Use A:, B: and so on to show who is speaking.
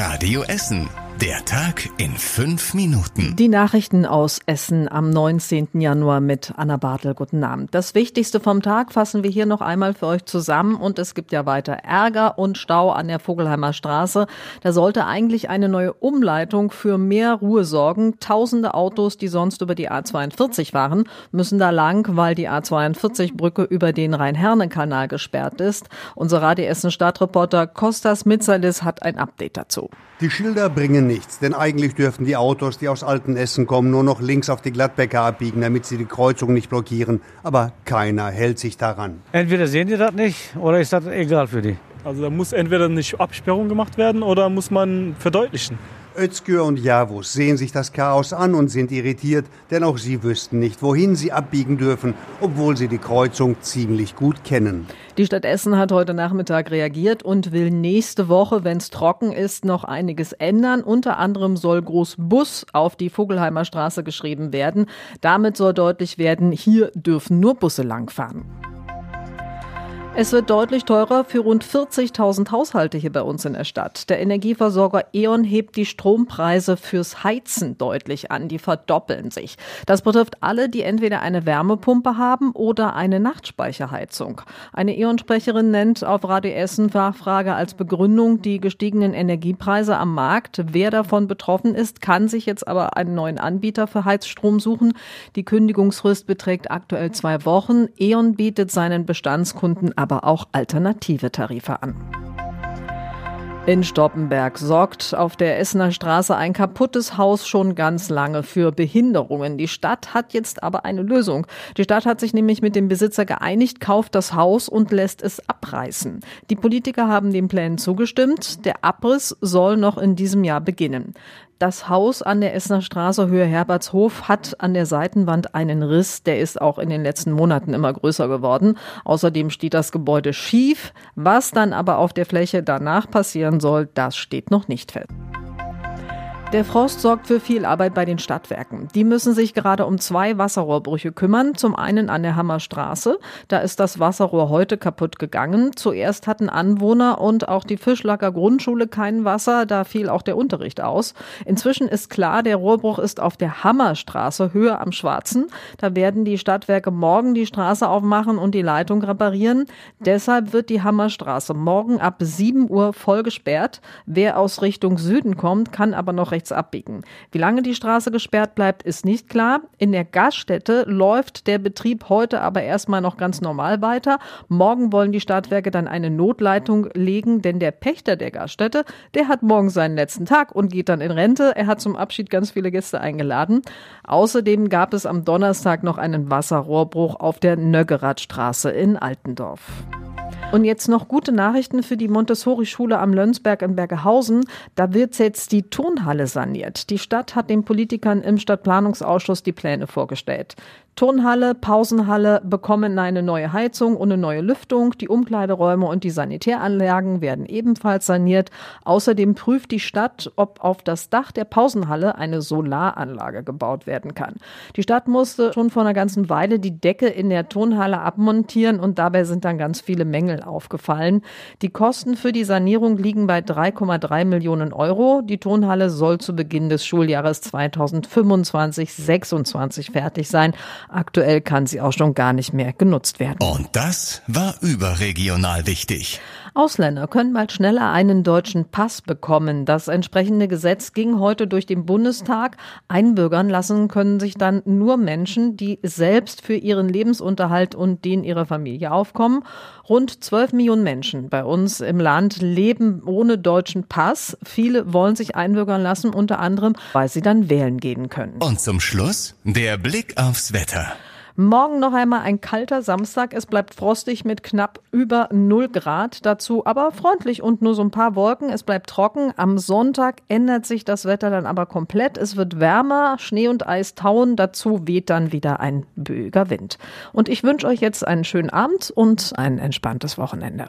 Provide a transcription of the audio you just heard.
A: Radio Essen. Der Tag in fünf Minuten.
B: Die Nachrichten aus Essen am 19. Januar mit Anna Bartel. Guten Abend. Das Wichtigste vom Tag fassen wir hier noch einmal für euch zusammen. Und es gibt ja weiter Ärger und Stau an der Vogelheimer Straße. Da sollte eigentlich eine neue Umleitung für mehr Ruhe sorgen. Tausende Autos, die sonst über die A42 waren, müssen da lang, weil die A42-Brücke über den Rhein-Herne-Kanal gesperrt ist. Unser Radio Essen Stadtreporter Kostas Mitzalis hat ein Update dazu.
C: Die Schilder bringen nichts, denn eigentlich dürften die Autos, die aus Altenessen kommen, nur noch links auf die Gladbecker abbiegen, damit sie die Kreuzung nicht blockieren. Aber keiner hält sich daran.
D: Entweder sehen die das nicht oder ist das egal für die.
E: Also da muss entweder eine Absperrung gemacht werden oder muss man verdeutlichen.
C: Özgür und Javus sehen sich das Chaos an und sind irritiert, denn auch sie wüssten nicht, wohin sie abbiegen dürfen, obwohl sie die Kreuzung ziemlich gut kennen.
B: Die Stadt Essen hat heute Nachmittag reagiert und will nächste Woche, wenn es trocken ist, noch einiges ändern. Unter anderem soll groß Bus auf die Vogelheimer Straße geschrieben werden. Damit soll deutlich werden, hier dürfen nur Busse langfahren. Es wird deutlich teurer für rund 40.000 Haushalte hier bei uns in der Stadt. Der Energieversorger E.ON hebt die Strompreise fürs Heizen deutlich an. Die verdoppeln sich. Das betrifft alle, die entweder eine Wärmepumpe haben oder eine Nachtspeicherheizung. Eine E.ON-Sprecherin nennt auf Radio Essen Fachfrage als Begründung die gestiegenen Energiepreise am Markt. Wer davon betroffen ist, kann sich jetzt aber einen neuen Anbieter für Heizstrom suchen. Die Kündigungsfrist beträgt aktuell zwei Wochen. E.ON bietet seinen Bestandskunden aber auch alternative Tarife an. In Stoppenberg sorgt auf der Essener Straße ein kaputtes Haus schon ganz lange für Behinderungen. Die Stadt hat jetzt aber eine Lösung. Die Stadt hat sich nämlich mit dem Besitzer geeinigt, kauft das Haus und lässt es abreißen. Die Politiker haben den Plänen zugestimmt. Der Abriss soll noch in diesem Jahr beginnen. Das Haus an der Essener Straße Höhe Herbertshof hat an der Seitenwand einen Riss, der ist auch in den letzten Monaten immer größer geworden. Außerdem steht das Gebäude schief. Was dann aber auf der Fläche danach passieren soll, das steht noch nicht fest. Der Frost sorgt für viel Arbeit bei den Stadtwerken. Die müssen sich gerade um zwei Wasserrohrbrüche kümmern. Zum einen an der Hammerstraße. Da ist das Wasserrohr heute kaputt gegangen. Zuerst hatten Anwohner und auch die Fischlacker Grundschule kein Wasser. Da fiel auch der Unterricht aus. Inzwischen ist klar, der Rohrbruch ist auf der Hammerstraße, höher am Schwarzen. Da werden die Stadtwerke morgen die Straße aufmachen und die Leitung reparieren. Deshalb wird die Hammerstraße morgen ab 7 Uhr voll gesperrt. Wer aus Richtung Süden kommt, kann aber noch rechts abbiegen. Wie lange die Straße gesperrt bleibt, ist nicht klar. In der Gaststätte läuft der Betrieb heute aber erstmal noch ganz normal weiter. Morgen wollen die Stadtwerke dann eine Notleitung legen, denn der Pächter der Gaststätte, der hat morgen seinen letzten Tag und geht dann in Rente. Er hat zum Abschied ganz viele Gäste eingeladen. Außerdem gab es am Donnerstag noch einen Wasserrohrbruch auf der Nöggeradstraße in Altendorf. Und jetzt noch gute Nachrichten für die Montessori-Schule am Lönsberg in Bergehausen. Da wird jetzt die Turnhalle saniert. Die Stadt hat den Politikern im Stadtplanungsausschuss die Pläne vorgestellt. Turnhalle, Pausenhalle bekommen eine neue Heizung und eine neue Lüftung. Die Umkleideräume und die Sanitäranlagen werden ebenfalls saniert. Außerdem prüft die Stadt, ob auf das Dach der Pausenhalle eine Solaranlage gebaut werden kann. Die Stadt musste schon vor einer ganzen Weile die Decke in der Turnhalle abmontieren und dabei sind dann ganz viele Mängel aufgefallen. Die Kosten für die Sanierung liegen bei 3,3 Millionen Euro. Die Turnhalle soll zu Beginn des Schuljahres 2025-26 fertig sein. Aktuell kann sie auch schon gar nicht mehr genutzt werden.
A: Und das war überregional wichtig.
B: Ausländer können bald schneller einen deutschen Pass bekommen. Das entsprechende Gesetz ging heute durch den Bundestag. Einbürgern lassen können sich dann nur Menschen, die selbst für ihren Lebensunterhalt und den ihrer Familie aufkommen. Rund 12 Millionen Menschen bei uns im Land leben ohne deutschen Pass. Viele wollen sich einbürgern lassen, unter anderem, weil sie dann wählen gehen können.
A: Und zum Schluss der Blick aufs Wetter.
B: Morgen noch einmal ein kalter Samstag. Es bleibt frostig mit knapp über 0 Grad. Dazu aber freundlich und nur so ein paar Wolken. Es bleibt trocken. Am Sonntag ändert sich das Wetter dann aber komplett. Es wird wärmer, Schnee und Eis tauen. Dazu weht dann wieder ein böiger Wind. Und ich wünsche euch jetzt einen schönen Abend und ein entspanntes Wochenende.